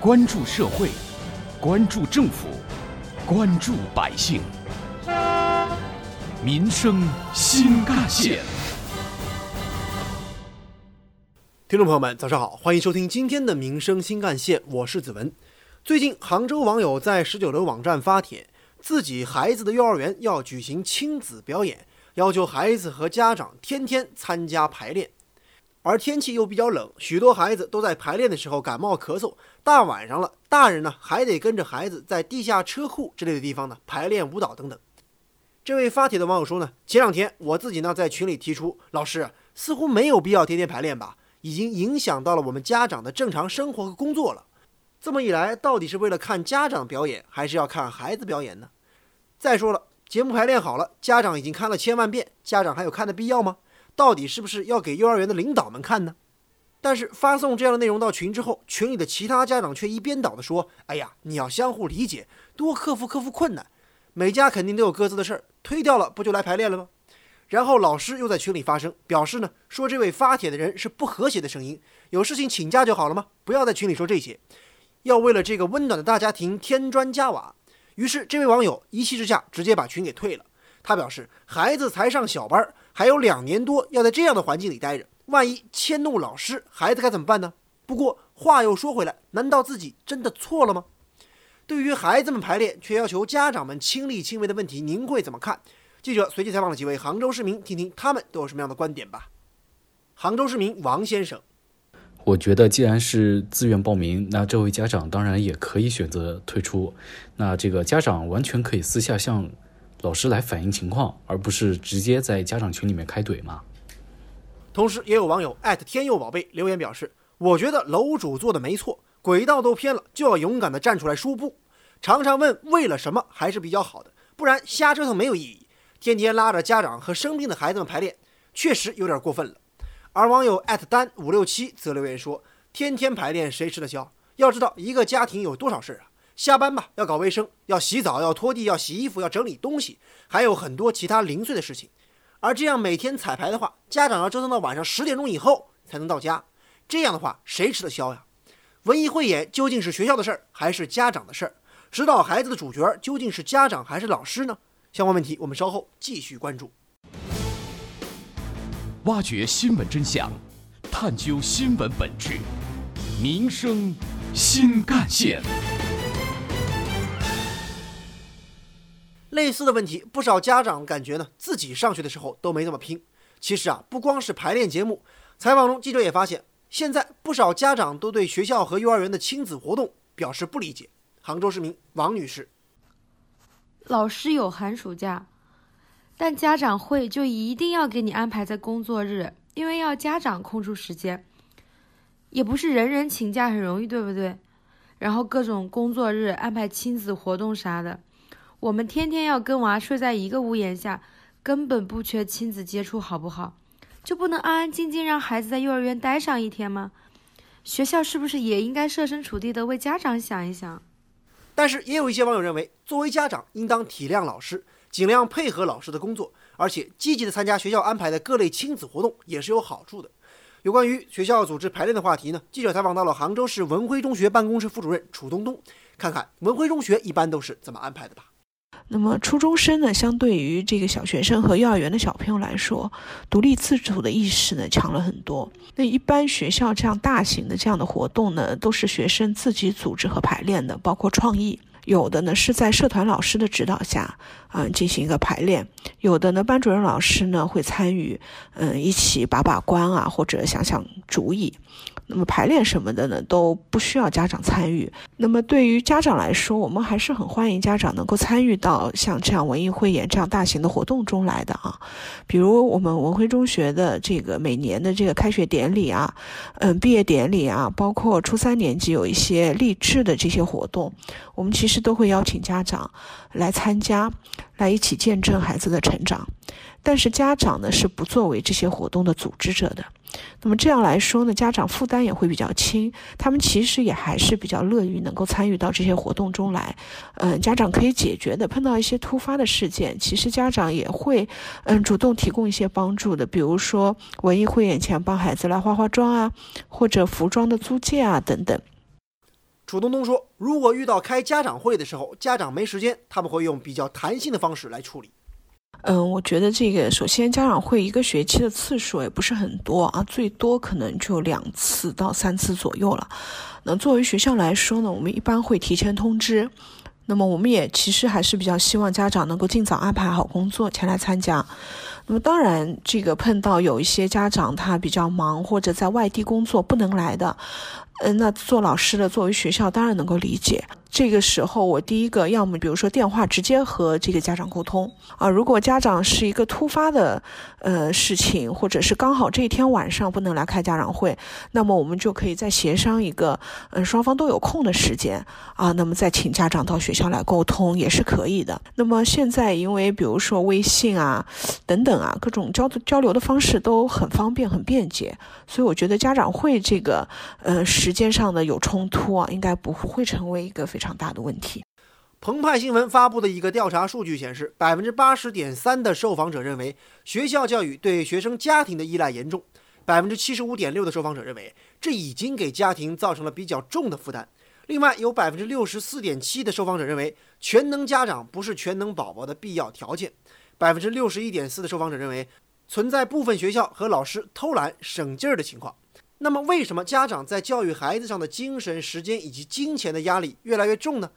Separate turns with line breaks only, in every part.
关注社会，关注政府，关注百姓，民生新干线。
听众朋友们，早上好，欢迎收听今天的《民生新干线》，我是子文。最近，杭州网友在十九楼网站发帖，自己孩子的幼儿园要举行亲子表演，要求孩子和家长天天参加排练。而天气又比较冷，许多孩子都在排练的时候感冒咳嗽。大晚上了，大人呢还得跟着孩子在地下车库之类的地方呢排练舞蹈等等。这位发帖的网友说呢，前两天我自己呢在群里提出，老师似乎没有必要天天排练吧，已经影响到了我们家长的正常生活和工作了。这么一来，到底是为了看家长表演，还是要看孩子表演呢？再说了，节目排练好了，家长已经看了千万遍，家长还有看的必要吗？到底是不是要给幼儿园的领导们看呢？但是发送这样的内容到群之后，群里的其他家长却一边倒的说：“哎呀，你要相互理解，多克服克服困难。每家肯定都有各自的事儿，推掉了不就来排练了吗？”然后老师又在群里发声，表示呢，说这位发帖的人是不和谐的声音，有事情请假就好了吗？不要在群里说这些，要为了这个温暖的大家庭添砖加瓦。于是这位网友一气之下直接把群给退了。他表示，孩子才上小班。还有两年多要在这样的环境里待着，万一迁怒老师，孩子该怎么办呢？不过话又说回来，难道自己真的错了吗？对于孩子们排练却要求家长们亲力亲为的问题，您会怎么看？记者随机采访了几位杭州市民，听听他们都有什么样的观点吧。杭州市民王先生，
我觉得既然是自愿报名，那这位家长当然也可以选择退出。那这个家长完全可以私下向。老师来反映情况，而不是直接在家长群里面开怼嘛。
同时，也有网友艾特天佑宝贝留言表示：“我觉得楼主做的没错，轨道都偏了，就要勇敢的站出来说不。常常问为了什么还是比较好的，不然瞎折腾没有意义。天天拉着家长和生病的孩子们排练，确实有点过分了。”而网友艾特丹五六七则留言说：“天天排练谁吃得消？要知道一个家庭有多少事啊！”下班吧，要搞卫生，要洗澡，要拖地，要洗衣服，要整理东西，还有很多其他零碎的事情。而这样每天彩排的话，家长要折腾到晚上十点钟以后才能到家，这样的话谁吃得消呀？文艺汇演究竟是学校的事儿还是家长的事儿？指导孩子的主角究竟是家长还是老师呢？相关问题我们稍后继续关注。
挖掘新闻真相，探究新闻本质，民生新干线。
类似的问题，不少家长感觉呢，自己上学的时候都没这么拼。其实啊，不光是排练节目，采访中记者也发现，现在不少家长都对学校和幼儿园的亲子活动表示不理解。杭州市民王女士：
老师有寒暑假，但家长会就一定要给你安排在工作日，因为要家长空出时间，也不是人人请假很容易，对不对？然后各种工作日安排亲子活动啥的。我们天天要跟娃睡在一个屋檐下，根本不缺亲子接触，好不好？就不能安安静静让孩子在幼儿园待上一天吗？学校是不是也应该设身处地的为家长想一想？
但是也有一些网友认为，作为家长应当体谅老师，尽量配合老师的工作，而且积极的参加学校安排的各类亲子活动也是有好处的。有关于学校组织排练的话题呢，记者采访到了杭州市文辉中学办公室副主任楚东东，看看文辉中学一般都是怎么安排的吧。
那么初中生呢，相对于这个小学生和幼儿园的小朋友来说，独立自主的意识呢强了很多。那一般学校这样大型的这样的活动呢，都是学生自己组织和排练的，包括创意。有的呢是在社团老师的指导下，嗯，进行一个排练；有的呢班主任老师呢会参与，嗯，一起把把关啊，或者想想主意。那么排练什么的呢，都不需要家长参与。那么对于家长来说，我们还是很欢迎家长能够参与到像这样文艺汇演这样大型的活动中来的啊。比如我们文辉中学的这个每年的这个开学典礼啊，嗯，毕业典礼啊，包括初三年级有一些励志的这些活动，我们其实都会邀请家长来参加，来一起见证孩子的成长。但是家长呢是不作为这些活动的组织者的。那么这样来说呢，家长负担也会比较轻，他们其实也还是比较乐于能够参与到这些活动中来。嗯，家长可以解决的，碰到一些突发的事件，其实家长也会嗯主动提供一些帮助的，比如说文艺汇演前帮孩子来化化妆啊，或者服装的租借啊等等。
楚东东说，如果遇到开家长会的时候，家长没时间，他们会用比较弹性的方式来处理。
嗯，我觉得这个首先家长会一个学期的次数也不是很多啊，最多可能就两次到三次左右了。那作为学校来说呢，我们一般会提前通知。那么我们也其实还是比较希望家长能够尽早安排好工作前来参加。那么当然，这个碰到有一些家长他比较忙或者在外地工作不能来的，嗯，那做老师的作为学校当然能够理解。这个时候，我第一个要么比如说电话直接和这个家长沟通啊。如果家长是一个突发的呃事情，或者是刚好这一天晚上不能来开家长会，那么我们就可以再协商一个嗯双方都有空的时间啊。那么再请家长到学校来沟通也是可以的。那么现在因为比如说微信啊等等啊各种交交流的方式都很方便很便捷，所以我觉得家长会这个呃时间上的有冲突啊，应该不会成为一个非。非常大的问题。
澎湃新闻发布的一个调查数据显示，百分之八十点三的受访者认为学校教育对学生家庭的依赖严重，百分之七十五点六的受访者认为这已经给家庭造成了比较重的负担。另外，有百分之六十四点七的受访者认为全能家长不是全能宝宝的必要条件，百分之六十一点四的受访者认为存在部分学校和老师偷懒省劲儿的情况。那么，为什么家长在教育孩子上的精神、时间以及金钱的压力越来越重呢？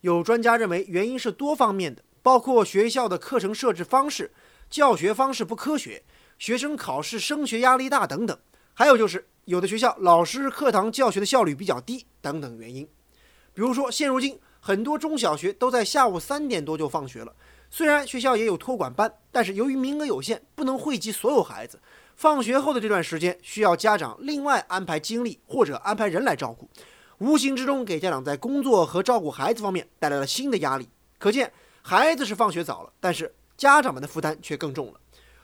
有专家认为，原因是多方面的，包括学校的课程设置方式、教学方式不科学、学生考试升学压力大等等。还有就是，有的学校老师课堂教学的效率比较低等等原因。比如说，现如今很多中小学都在下午三点多就放学了，虽然学校也有托管班，但是由于名额有限，不能惠及所有孩子。放学后的这段时间，需要家长另外安排精力或者安排人来照顾，无形之中给家长在工作和照顾孩子方面带来了新的压力。可见，孩子是放学早了，但是家长们的负担却更重了。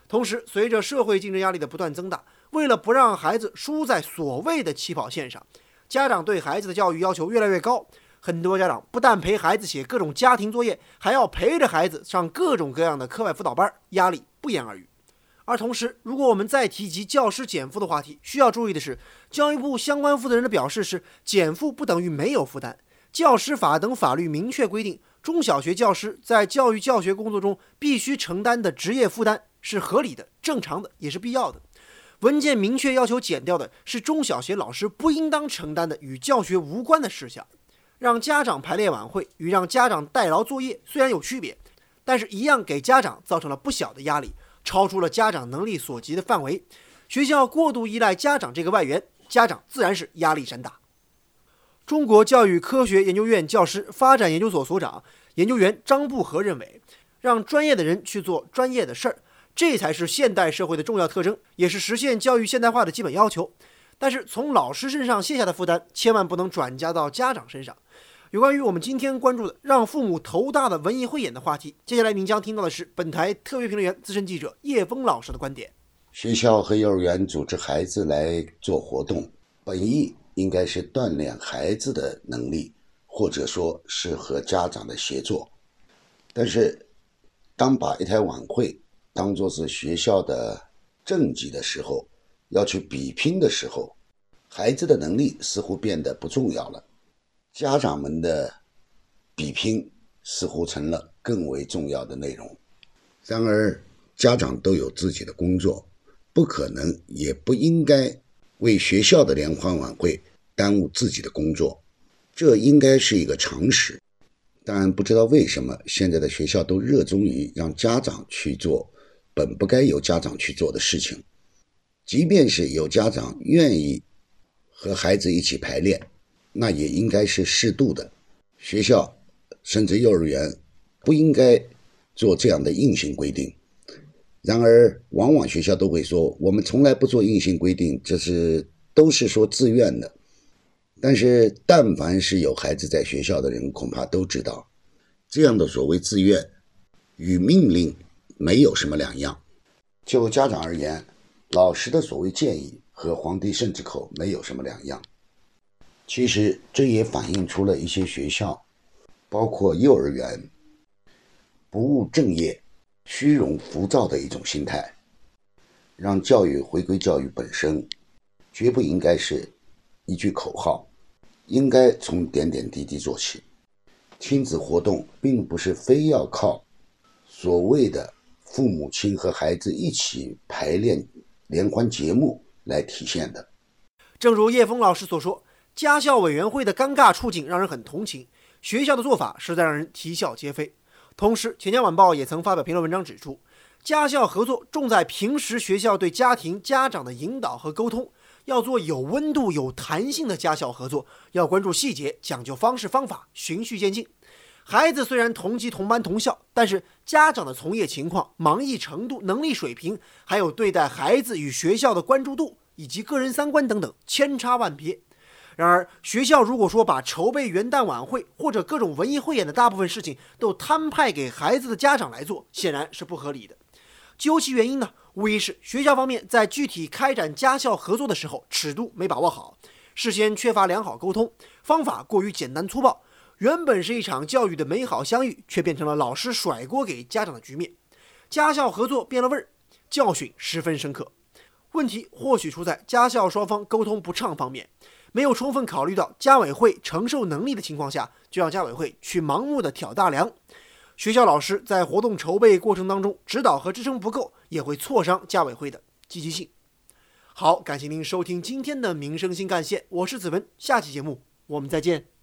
同时，随着社会竞争压力的不断增大，为了不让孩子输在所谓的起跑线上，家长对孩子的教育要求越来越高。很多家长不但陪孩子写各种家庭作业，还要陪着孩子上各种各样的课外辅导班，压力不言而喻。而同时，如果我们再提及教师减负的话题，需要注意的是，教育部相关负责人的表示是，减负不等于没有负担。教师法等法律明确规定，中小学教师在教育教学工作中必须承担的职业负担是合理的、正常的，也是必要的。文件明确要求减掉的是中小学老师不应当承担的与教学无关的事项。让家长排列晚会与让家长代劳作业虽然有区别，但是一样给家长造成了不小的压力。超出了家长能力所及的范围，学校过度依赖家长这个外援，家长自然是压力山大。中国教育科学研究院教师发展研究所所长、研究员张步和认为，让专业的人去做专业的事儿，这才是现代社会的重要特征，也是实现教育现代化的基本要求。但是，从老师身上卸下的负担，千万不能转嫁到家长身上。有关于我们今天关注的让父母头大的文艺汇演的话题，接下来您将听到的是本台特约评论员、资深记者叶峰老师的观点。
学校和幼儿园组织孩子来做活动，本意应该是锻炼孩子的能力，或者说是和家长的协作。但是，当把一台晚会当作是学校的政绩的时候，要去比拼的时候，孩子的能力似乎变得不重要了。家长们的比拼似乎成了更为重要的内容。然而，家长都有自己的工作，不可能也不应该为学校的联欢晚会耽误自己的工作，这应该是一个常识。但不知道为什么，现在的学校都热衷于让家长去做本不该由家长去做的事情，即便是有家长愿意和孩子一起排练。那也应该是适度的，学校甚至幼儿园不应该做这样的硬性规定。然而，往往学校都会说：“我们从来不做硬性规定，这是都是说自愿的。”但是，但凡是有孩子在学校的人，恐怕都知道，这样的所谓自愿与命令没有什么两样。就家长而言，老师的所谓建议和皇帝圣旨口没有什么两样。其实这也反映出了一些学校，包括幼儿园，不务正业、虚荣浮躁的一种心态，让教育回归教育本身，绝不应该是一句口号，应该从点点滴滴做起。亲子活动并不是非要靠所谓的父母亲和孩子一起排练联欢节目来体现的。
正如叶峰老师所说，家校委员会的尴尬处境让人很同情，学校的做法实在让人啼笑皆非。同时，《钱江晚报》也曾发表评论文章指出，家校合作重在平时学校对家庭家长的引导和沟通，要做有温度、有弹性的家校合作，要关注细节，讲究方式方法，循序渐进。孩子虽然同级同班同校，但是家长的从业情况、忙易程度、能力水平，还有对待孩子与学校的关注度。以及个人三观等等千差万别。然而，学校如果说把筹备元旦晚会或者各种文艺汇演的大部分事情都摊派给孩子的家长来做，显然是不合理的。究其原因呢，无疑是学校方面在具体开展家校合作的时候尺度没把握好，事先缺乏良好沟通，方法过于简单粗暴。原本是一场教育的美好相遇，却变成了老师甩锅给家长的局面。家校合作变了味儿，教训十分深刻。问题或许出在家校双方沟通不畅方面，没有充分考虑到家委会承受能力的情况下，就让家委会去盲目的挑大梁。学校老师在活动筹备过程当中指导和支撑不够，也会挫伤家委会的积极性。好，感谢您收听今天的民生新干线，我是子文，下期节目我们再见。